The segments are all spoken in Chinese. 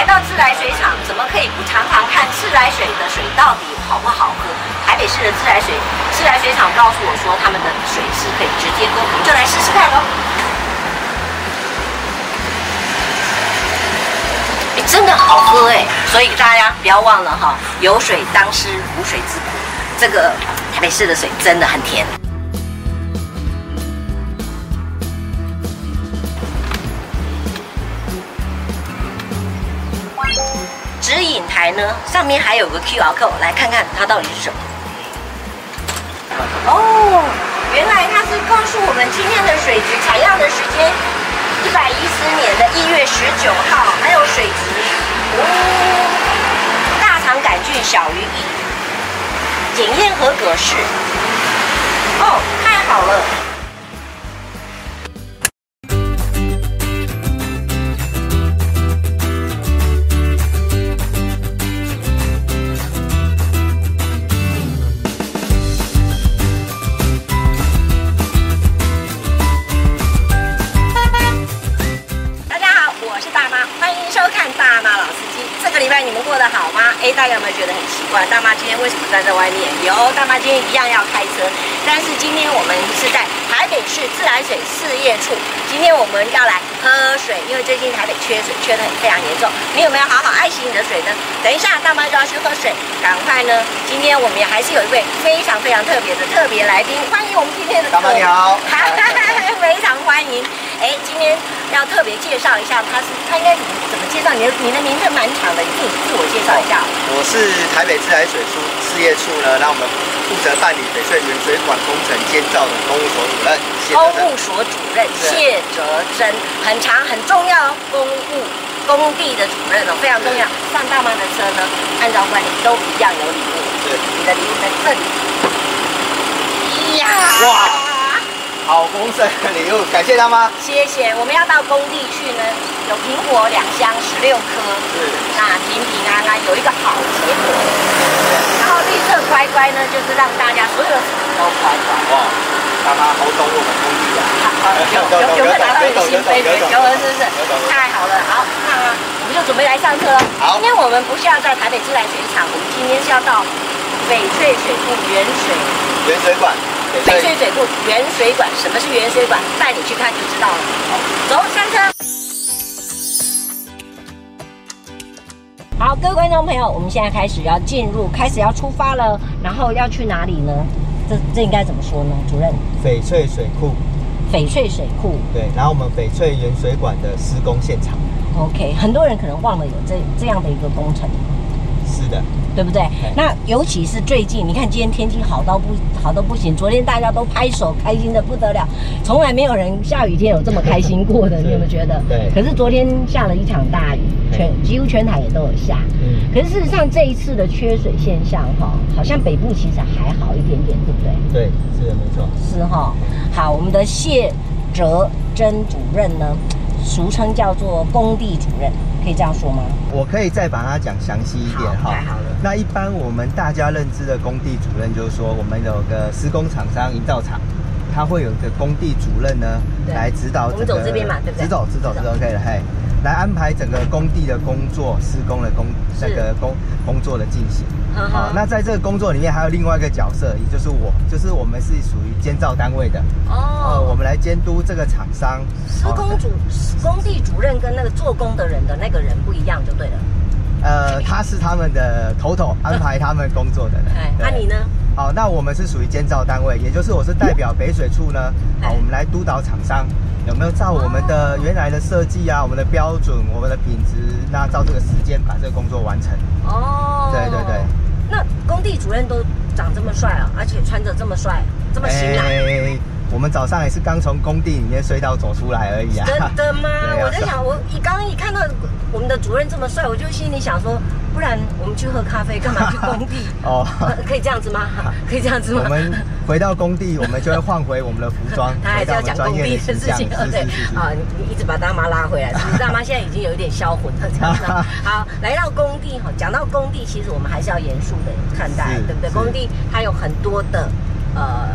来到自来水厂，怎么可以不尝尝看自来水的水到底好不好喝？台北市的自来水自来水厂告诉我说，他们的水是可以直接喝，我们就来试试看喽。真的好喝哎，所以大家不要忘了哈，有水当湿，无水自苦。这个台北市的水真的很甜。来呢，上面还有个 QR code，来看看它到底是什么。哦，原来它是告诉我们今天的水质采样的时间，一百一十年的一月十九号，还有水质，哦，大肠杆菌小于一，检验合格是，哦，太好了。欢迎收看《大妈老司机》。这个礼拜你们过得好吗哎，大家有没有觉得很奇怪？大妈今天为什么站在外面？有，大妈今天一样要开车，但是今天我们是在台北市自来水事业处。今天我们要来喝水，因为最近台北缺水，缺的很非常严重。你有没有好好爱惜你的水呢？等一下，大妈就要去喝水，赶快呢！今天我们也还是有一位非常非常特别的特别来宾，欢迎我们今天的大妈你好，非常欢迎。哎，今天要特别介绍一下，他是他应该怎么怎么介绍？你的你的名字蛮长的，你自己自我介绍一下。我是台北自来水处事业处呢，让我们负责办理翡翠原水管工程建造的公务所主任。公务所主任谢哲真，很长很重要，公务工地的主任哦，非常重要。上大妈的车呢，按照惯例都一样有礼物。对，你的礼物在这里。呀！哇！好丰盛的礼物，感谢大妈。谢谢。我们要到工地去呢，有苹果两箱十六颗，是。那平平安安有一个好结果。绿色乖乖呢，就是让大家所有的都乖乖。哇，大妈好懂我们工地啊。好，有有有没有达到你的心扉？有了是不是？太好了。好，那我们就准备来上课了。好。今天我们不是要在台北自来水厂，我们今天是要到翡翠水库原水原水管。翡翠水库原水管，什么是原水管？带你去看就知道了。走，上车。好，各位观众朋友，我们现在开始要进入，开始要出发了。然后要去哪里呢？这这应该怎么说呢？主任。翡翠水库。翡翠水库。对，然后我们翡翠原水管的施工现场。OK，很多人可能忘了有这这样的一个工程。是的。对不对？那尤其是最近，你看今天天气好到不好到不行，昨天大家都拍手开心的不得了，从来没有人下雨天有这么开心过的，你有没有觉得？对。可是昨天下了一场大雨，全几乎全台也都有下。嗯。可是事实上这一次的缺水现象，哈，好像北部其实还好一点点，对不对？对，是的，没错。是哈。好，我们的谢哲珍主任呢，俗称叫做工地主任。可以这样说吗？我可以再把它讲详细一点哈。太好了。那一般我们大家认知的工地主任，就是说我们有个施工厂商、营造厂，他会有一个工地主任呢，来指导整个。我们走这边嘛，对不对？直走，直走是 OK 的，嘿。来安排整个工地的工作、施工的工那个工工作的进行。好，那在这个工作里面还有另外一个角色，也就是我，就是我们是属于监造单位的。哦。我们来监督这个厂商。施工主、工地主任跟那个做工的人的那个人不一样，就对了。呃，他是他们的头头，安排他们工作的人。哎，那你呢？好，那我们是属于监造单位，也就是我是代表北水处呢。好，我们来督导厂商有没有照我们的原来的设计啊，我们的标准，我们的品质，那照这个时间把这个工作完成。哦，对对对。主任都长这么帅啊，而且穿着这么帅，这么型啊。欸我们早上也是刚从工地里面隧道走出来而已啊！真的吗？我在想，我一刚一看到我们的主任这么帅，我就心里想说，不然我们去喝咖啡，干嘛去工地？哦，可以这样子吗？可以这样子吗？我们回到工地，我们就会换回我们的服装。他还是要讲工地的事情，对。啊，你你一直把大妈拉回来，其实大妈现在已经有一点销魂了，这样子。好，来到工地哈，讲到工地，其实我们还是要严肃的看待，对不对？工地它有很多的呃。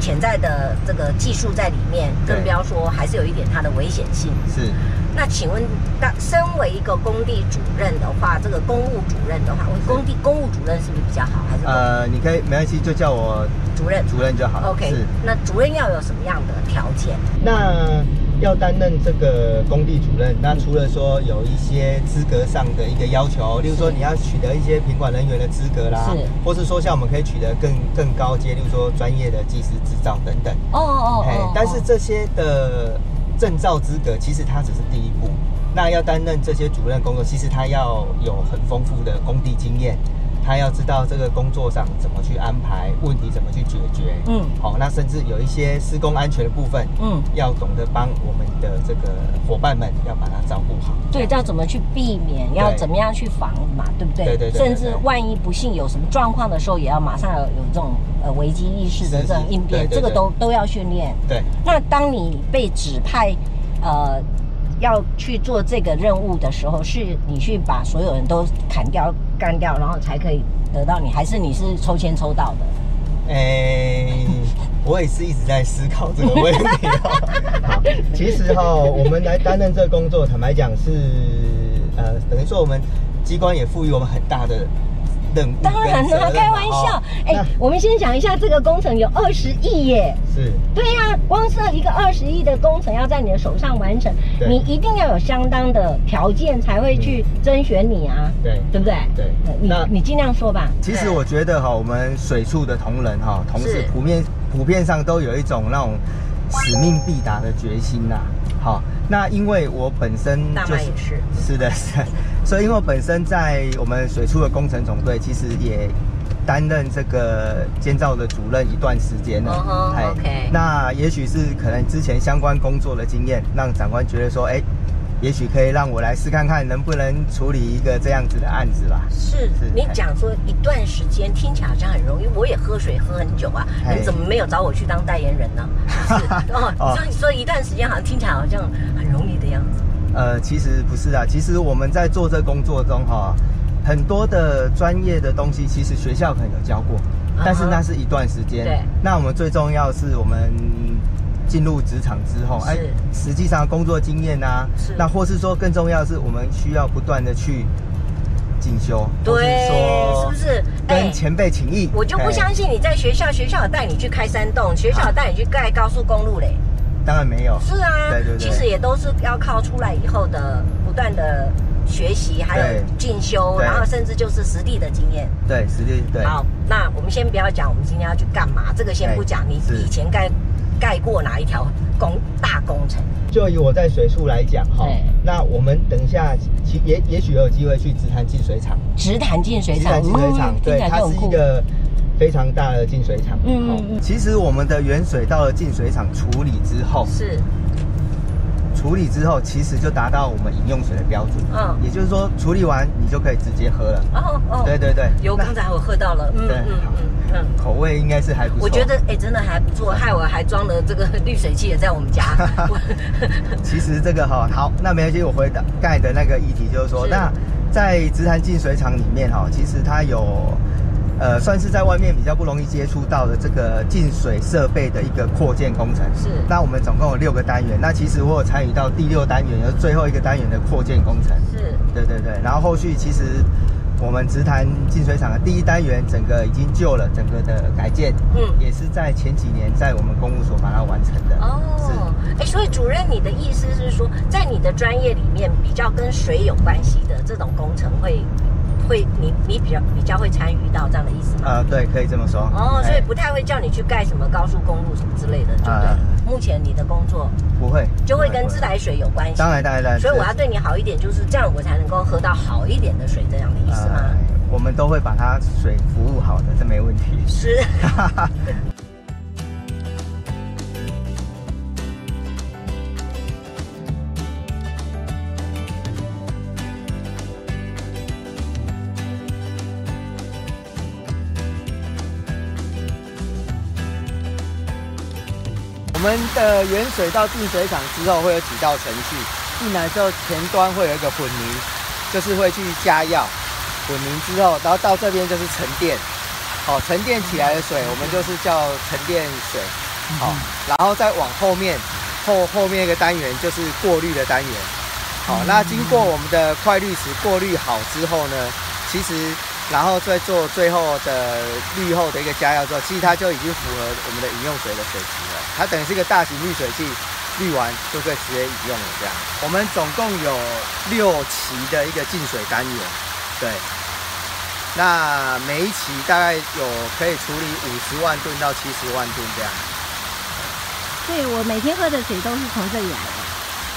潜在的这个技术在里面，更不要说还是有一点它的危险性。是。那请问，那身为一个工地主任的话，这个公务主任的话，工地公务主任是不是比较好？还是呃，你可以没关系，就叫我主任，主任就好。OK。是。那主任要有什么样的条件？那要担任这个工地主任，那除了说有一些资格上的一个要求，例如说你要取得一些品管人员的资格啦，是，或是说像我们可以取得更更高阶，例如说专业的技师执照等等。哦哦哦。但是这些的。证照资格其实它只是第一步，那要担任这些主任工作，其实他要有很丰富的工地经验，他要知道这个工作上怎么去安排，问题怎么去解决。嗯，好，那甚至有一些施工安全的部分，嗯，要懂得帮我们的这个伙伴们要把它照顾好。对，要怎么去避免，要怎么样去防嘛，对不对？对对对。甚至万一不幸有什么状况的时候，也要马上有有这种。呃，危机意识的这种应变，这个都都要训练。对。那当你被指派，呃，要去做这个任务的时候，是你去把所有人都砍掉、干掉，然后才可以得到你，还是你是抽签抽到的？哎、欸，我也是一直在思考这个问题。好，其实哈，我们来担任这个工作，坦白讲是，呃，等于说我们机关也赋予我们很大的。当然了，开玩笑。哎、哦欸，我们先讲一下这个工程有二十亿耶。是。对呀、啊，光是一个二十亿的工程要在你的手上完成，你一定要有相当的条件才会去甄选你啊。对，对不对？对。你你尽量说吧。其实我觉得哈，我们水处的同仁哈，同事普遍普遍上都有一种那种使命必达的决心呐。好，那因为我本身就是是，是的，是的。所以，因为我本身在我们水处的工程总队，其实也担任这个监造的主任一段时间了。哦、uh -huh,，OK。那也许是可能之前相关工作的经验，让长官觉得说，哎、欸，也许可以让我来试看看，能不能处理一个这样子的案子吧。是，是你讲说一段时间，听起来好像很容易。我也喝水喝很久啊，你怎么没有找我去当代言人呢？是 哦，所以说一段时间好像听起来好像很容易的样子。呃，其实不是啊，其实我们在做这工作中哈，很多的专业的东西，其实学校可能有教过，但是那是一段时间。对。那我们最重要是我们进入职场之后，哎，实际上工作经验啊，是。那或是说更重要的是，我们需要不断的去进修。对。是不是？跟前辈请益。我就不相信你在学校，学校有带你去开山洞，学校有带你去盖高速公路嘞。当然没有，是啊，对对对，其实也都是要靠出来以后的不断的学习，还有进修，然后甚至就是实地的经验。对，实地对。好，那我们先不要讲，我们今天要去干嘛，这个先不讲。你以前盖盖过哪一条工大工程？就以我在水处来讲哈，那我们等一下其也也许有机会去直潭净水厂。直潭净水厂，直潭净水厂，对，它是一个。非常大的净水厂。嗯嗯。其实我们的原水到了净水厂处理之后，是处理之后，其实就达到我们饮用水的标准。嗯。也就是说，处理完你就可以直接喝了。哦哦。对对对。有，刚才我喝到了。嗯嗯嗯嗯。口味应该是还不错。我觉得哎、欸，真的还不错。害我还装了这个滤水器也在我们家。其实这个哈好，那没关系，我回答盖的那个议题就是说，是那在直潭净水厂里面哈，其实它有。呃，算是在外面比较不容易接触到的这个净水设备的一个扩建工程。是。那我们总共有六个单元，那其实我有参与到第六单元，也是最后一个单元的扩建工程。是。对对对。然后后续其实我们直潭净水厂的第一单元整个已经旧了，整个的改建，嗯，也是在前几年在我们公务所把它完成的。哦。是。哎、欸，所以主任，你的意思是说，在你的专业里面，比较跟水有关系的这种工程会？会，你你比较比较会参与到这样的意思吗？啊、呃，对，可以这么说。哦，所以不太会叫你去盖什么高速公路什么之类的，对不对？呃、目前你的工作不会，就会跟自来水有关系。当然，当然，当然。所以我要对你好一点，就是这样，我才能够喝到好一点的水，这样的意思吗？呃、我们都会把它水服务好的，这没问题。是。们的原水到净水厂之后会有几道程序，进来之后前端会有一个混凝，就是会去加药，混凝之后，然后到这边就是沉淀，好，沉淀起来的水我们就是叫沉淀水，好，然后再往后面后后面一个单元就是过滤的单元。好，那经过我们的快滤池过滤好之后呢，其实然后再做最后的滤后的一个加药之后，其实它就已经符合我们的饮用水的水质了。它等于是一个大型滤水器，滤完就可以直接饮用了。这样，我们总共有六期的一个净水单元，对。那每一期大概有可以处理五十万吨到七十万吨这样。对，我每天喝的水都是从这里来的。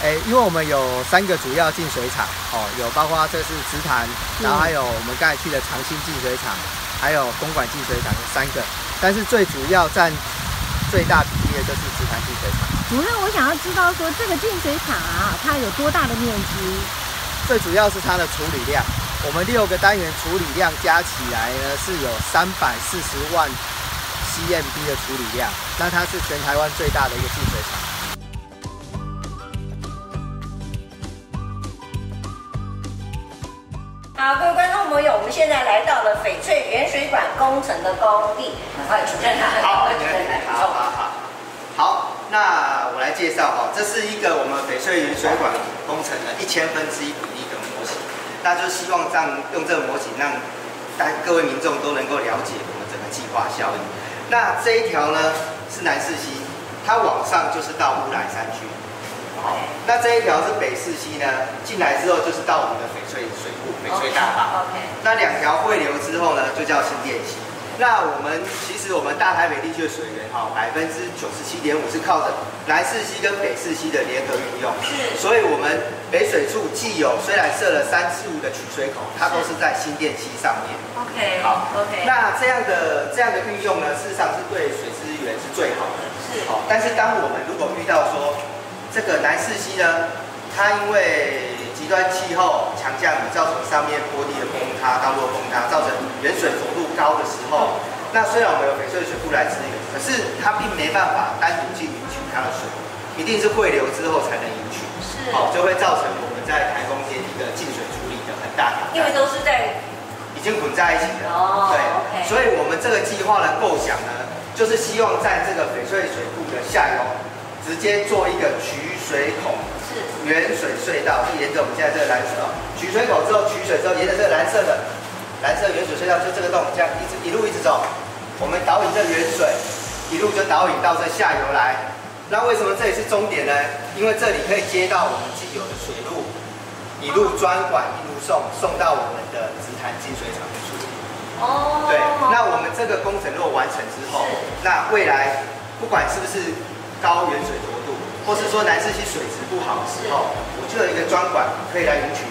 哎，因为我们有三个主要净水厂，哦，有包括这是直潭，然后还有我们刚才去的长兴净水厂，还有公馆净水厂，有三个。但是最主要占最大比例的就是直潭净水厂。主任，我想要知道说这个净水厂啊，它有多大的面积？最主要是它的处理量。我们六个单元处理量加起来呢，是有三百四十万 CMB 的处理量，那它是全台湾最大的一个净水厂。好，各位观众朋友，我们现在来到了翡翠原水管工程的工地，欢迎主任来。好，好好好。好，那我来介绍哈，这是一个我们翡翠原水管工程的一千分之一比例的模型。那就希望这样用这个模型，让大各位民众都能够了解我们整个计划效应。那这一条呢是南四溪，它往上就是到乌来山区。好，那这一条是北势溪呢，进来之后就是到我们的翡翠水库、翡翠大坝。OK。那两条汇流之后呢，就叫新店溪。那我们其实我们大台北地区的水源哈，百分之九十七点五是靠着南势溪跟北势溪的联合运用，是，所以我们北水处既有虽然设了三四五的取水口，它都是在新店溪上面。OK，好，OK。那这样的这样的运用呢，事实上是对水资源是最好的，是。好，但是当我们如果遇到说这个南势溪呢，它因为极端气候强降雨造成上面坡地的崩塌、道路崩塌，造成原水幅度高的时候，那虽然我们有翡翠水库来支援，可是它并没办法单独去领取它的水，一定是汇流之后才能引取，是，好，就会造成我们在台风天一个净水处理的很大挑战，因为都是在已经混在一起的，哦，对，okay. 所以我们这个计划的构想呢，就是希望在这个翡翠水库的下游直接做一个取水口，是。原水隧道就沿着我们现在这个蓝色取水口之后取水之后，沿着这个蓝色的蓝色原水隧道，就这个洞，这样一直一路一直走，我们导引这原水一路就导引到这下游来。那为什么这里是终点呢？因为这里可以接到我们既有的水路，一路专管一路送送到我们的直潭净水厂去处理。哦。对，那我们这个工程如果完成之后，那未来不管是不是高原水浊度。或是说南势溪水质不好的时候，我就有一个专管可以来领取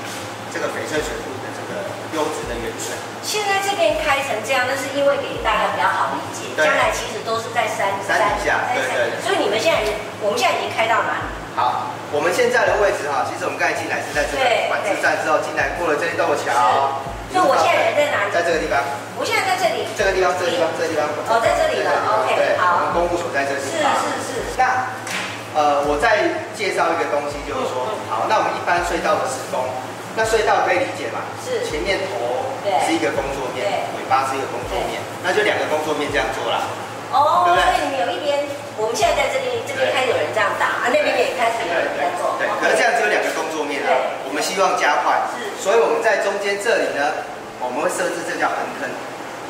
这个翡翠水库的这个优质的原水。现在这边开成这样，那是因为给大家比较好理解。将来其实都是在山山底下，对对。所以你们现在，我们现在已经开到哪里？好，我们现在的位置哈，其实我们刚才进来是在这个管制站之后进来过了这一道桥。所以我现在人在哪里？在这个地方。我现在在这里。这个地方，这个地方，这个地方。哦，在这里了。OK，好。我们公务所在这里。是是是。那。呃，我再介绍一个东西，就是说，好，那我们一般隧道的施工，那隧道可以理解嘛？是，前面头是一个工作面，尾巴是一个工作面，那就两个工作面这样做啦。哦，对不对？所以你们有一边，我们现在在这边，这边开始有人这样打，啊，那边也开始有人在做。对，可是这样只有两个工作面啊，我们希望加快，是，所以我们在中间这里呢，我们会设置这叫横坑，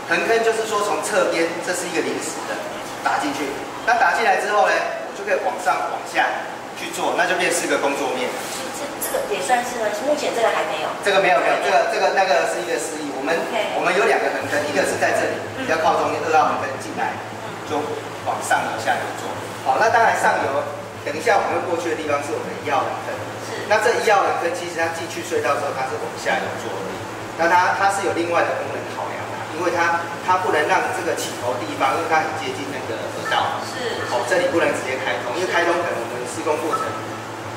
横坑就是说从侧边，这是一个临时的打进去，那打进来之后呢？就可以往上往下去做，那就变四个工作面。这这个也算是吗？目前这个还没有。这个没有没有，这个这个那个是一个示意。我们.我们有两个横坑，一个是在这里比较靠中间，二号横坑进来就往上游下游做。好，那当然上游，等一下我们会过去的地方是我们的一号横坑。是。那这一号横坑其实它进去隧道之后，它是往下游做而已。那它它是有另外的功能考量的，因为它它不能让这个起头地方，因为它很接近那个河道。是。哦，这里不能直接开通，因为开通可能我们施工过程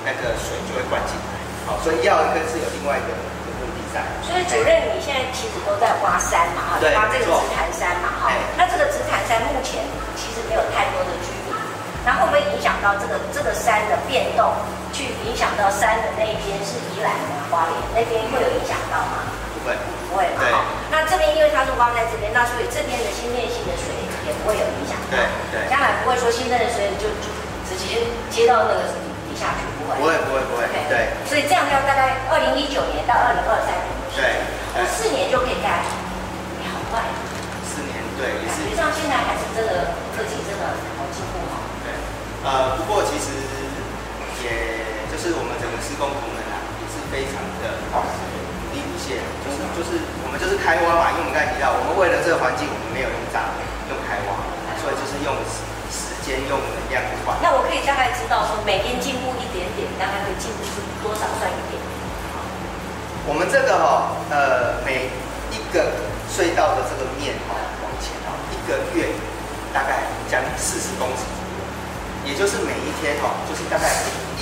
那个水就会灌进来。好，所以一号坑是有另外一个目的在。所以主任，你现在其实都在挖山嘛，哈，挖这个直潭山嘛，哈。那这个直潭山目前其实没有太多的居民，那会不会影响到这个这个山的变动，去影响到山的那一边是宜兰的花莲那边会有影响到吗？不会，不会。对。那这边因为它是挖在这边，那所以这边的新店溪的水。也不会有影响。对对。将来不会说新增的水就就直接接到那个底下去，不会。不会不会不会。对。所以这样要大概二零一九年到二零二三年。对。四年就可以盖。好快。四年，对，也是。实际上现在还是真的科技真的好进步哈。对。呃，不过其实也就是我们整个施工同仁啊，也是非常的就是就是我们就是开挖嘛，因为我们刚才提到，我们为了这个环境，我们没有用炸，用开挖，所以就是用时间用能量去换。那我可以大概知道说，每天进步一点点，大概会进步是多少算一点？我们这个哈、哦，呃，每一个隧道的这个面哈、哦，往前哈，一个月大概将近四十公尺，也就是每一天哈、哦，就是大概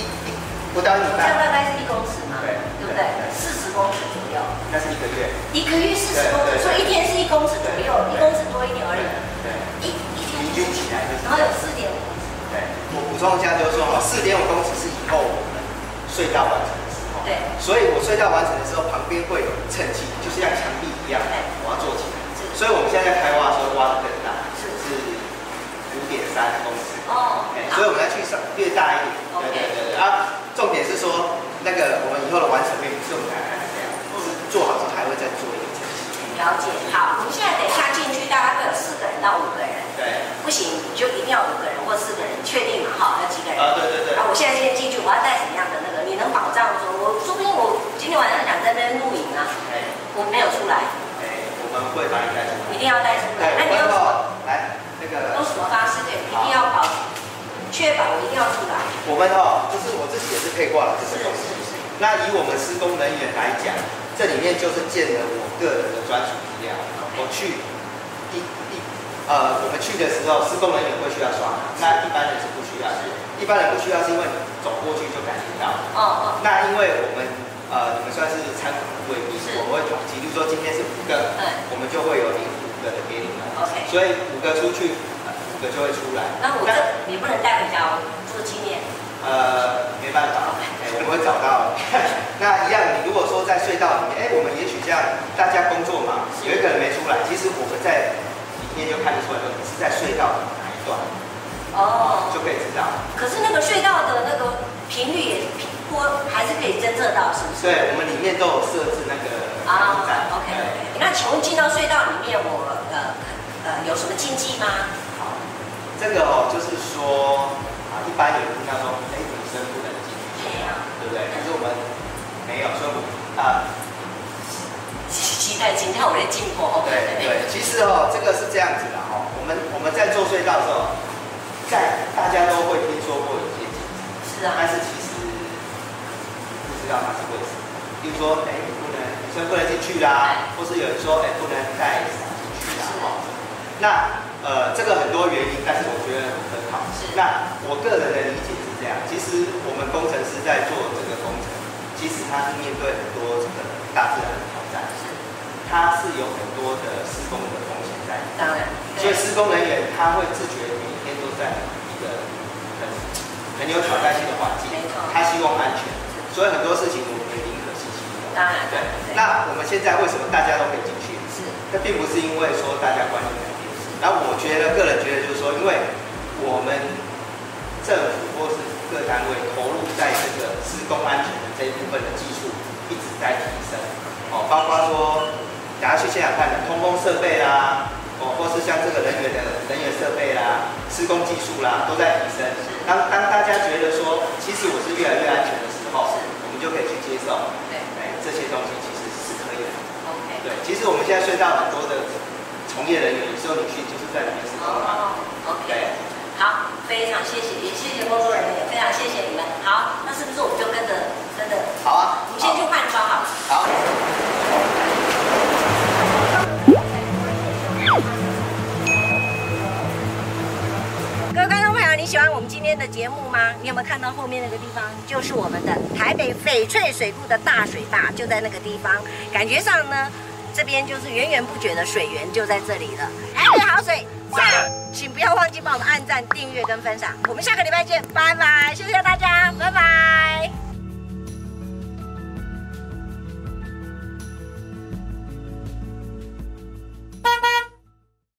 一一不到一这样大概是一公尺吗？对不对？四十公尺左右。那是一个月。一个月四十公尺，所以一天是一公尺左右，一公尺多一点而已。对。一一天平均起来就是。然后有四点五公尺。对，我补充一下，就是说哈，四点五公尺是以后我们隧道完成的时候。对。所以我隧道完成的时候，旁边会有趁机，就是像墙壁一样，我要做起来。是。所以我们现在在开挖的时候，挖的更大，是是五点三公尺。哦。所以我们要去上越大一点。对对对对啊，重点是说那个我们以后的完成面不是我们来看的这样，是做好之后还会再做一个。了解。好，我们现在等一下进去，大概会有四个人到五个人。对。不行，你就一定要五个人或四个人，确定嘛？哈，要几个人？啊，对对对。啊，我现在先进去，我要带什么样的那个？你能保障说，我说不定我今天晚上想在那边露营啊，我没有出来。哎，我们会把你带出来。一定要带出来。那你用什么？来，那个。用什么方式？对，一定要保。确保我一定要出来。我们哈，就是我自己也是配挂了是。那以我们施工人员来讲，这里面就是建了我个人的专属资料。我去一一呃，我们去的时候，施工人员会需要刷，那一般人是不需要的。一般人不需要，是因为你走过去就感觉到。哦哦。那因为我们呃，你们算是参考的贵宾，我们会统计，比如说今天是五个，我们就会有零五个的给你们。OK。所以五个出去。五个就会出来。那我这你不能带回家哦做纪念。呃，没办法，哎，我们会找到。那一样，你如果说在隧道里面，哎，我们也许这样大家工作嘛，有一个人没出来，其实我们在里面就看得出来，说你是在隧道哪一段。哦。就可以知道。可是那个隧道的那个频率也波还是可以侦测到，是不是？对，我们里面都有设置那个啊。OK。那请问进到隧道里面，我呃呃有什么禁忌吗？好这个哦，就是说啊，一般有人听到说，哎，女生不能进去，对不对？可是我们没有说啊，期待今天我的进货。对对，其实哦，这个是这样子的哦，我们我们在做隧道的时候，在大家都会听说过有些禁忌，是啊，但是其实不知道它是为什么。比如说，哎，不能女生不能进去啦，或是有人说，哎，不能带伞进去啦，哈，那。呃，这个很多原因，但是我觉得很很好。是。那我个人的理解是这样，其实我们工程师在做这个工程，其实他是面对很多这个大自然的挑战。是。他是有很多的施工的风险在。当然。所以施工人员他会自觉每天都在一个很很有挑战性的环境。他希望安全。所以很多事情我们也宁可信其有。当然。对。那我们现在为什么大家都可以进去？是。那并不是因为说大家关心。那我觉得，个人觉得就是说，因为我们政府或是各单位投入在这个施工安全的这一部分的技术一直在提升，哦，包括说大家去现场看的通风设备啦，哦，或是像这个人员的人员设备啦、施工技术啦，都在提升。当当大家觉得说，其实我是越来越安全的时候，我们就可以去接受，对，这些东西其实是可以的。OK，对，其实我们现在隧道很多的。从业人员有时候你去就是在里面施工嘛。OK，好，非常谢谢，也谢谢工作人员，非常谢谢你们。好，那是不是我们就跟着跟着？好啊，我们先去换装好。好。各位观众朋友，你喜欢我们今天的节目吗？你有没有看到后面那个地方，就是我们的台北翡翠水库的大水坝，就在那个地方，感觉上呢。这边就是源源不绝的水源就在这里了。台北好水赞，请不要忘记帮我们按赞、订阅跟分享。我们下个礼拜见，拜拜，谢谢大家，拜拜。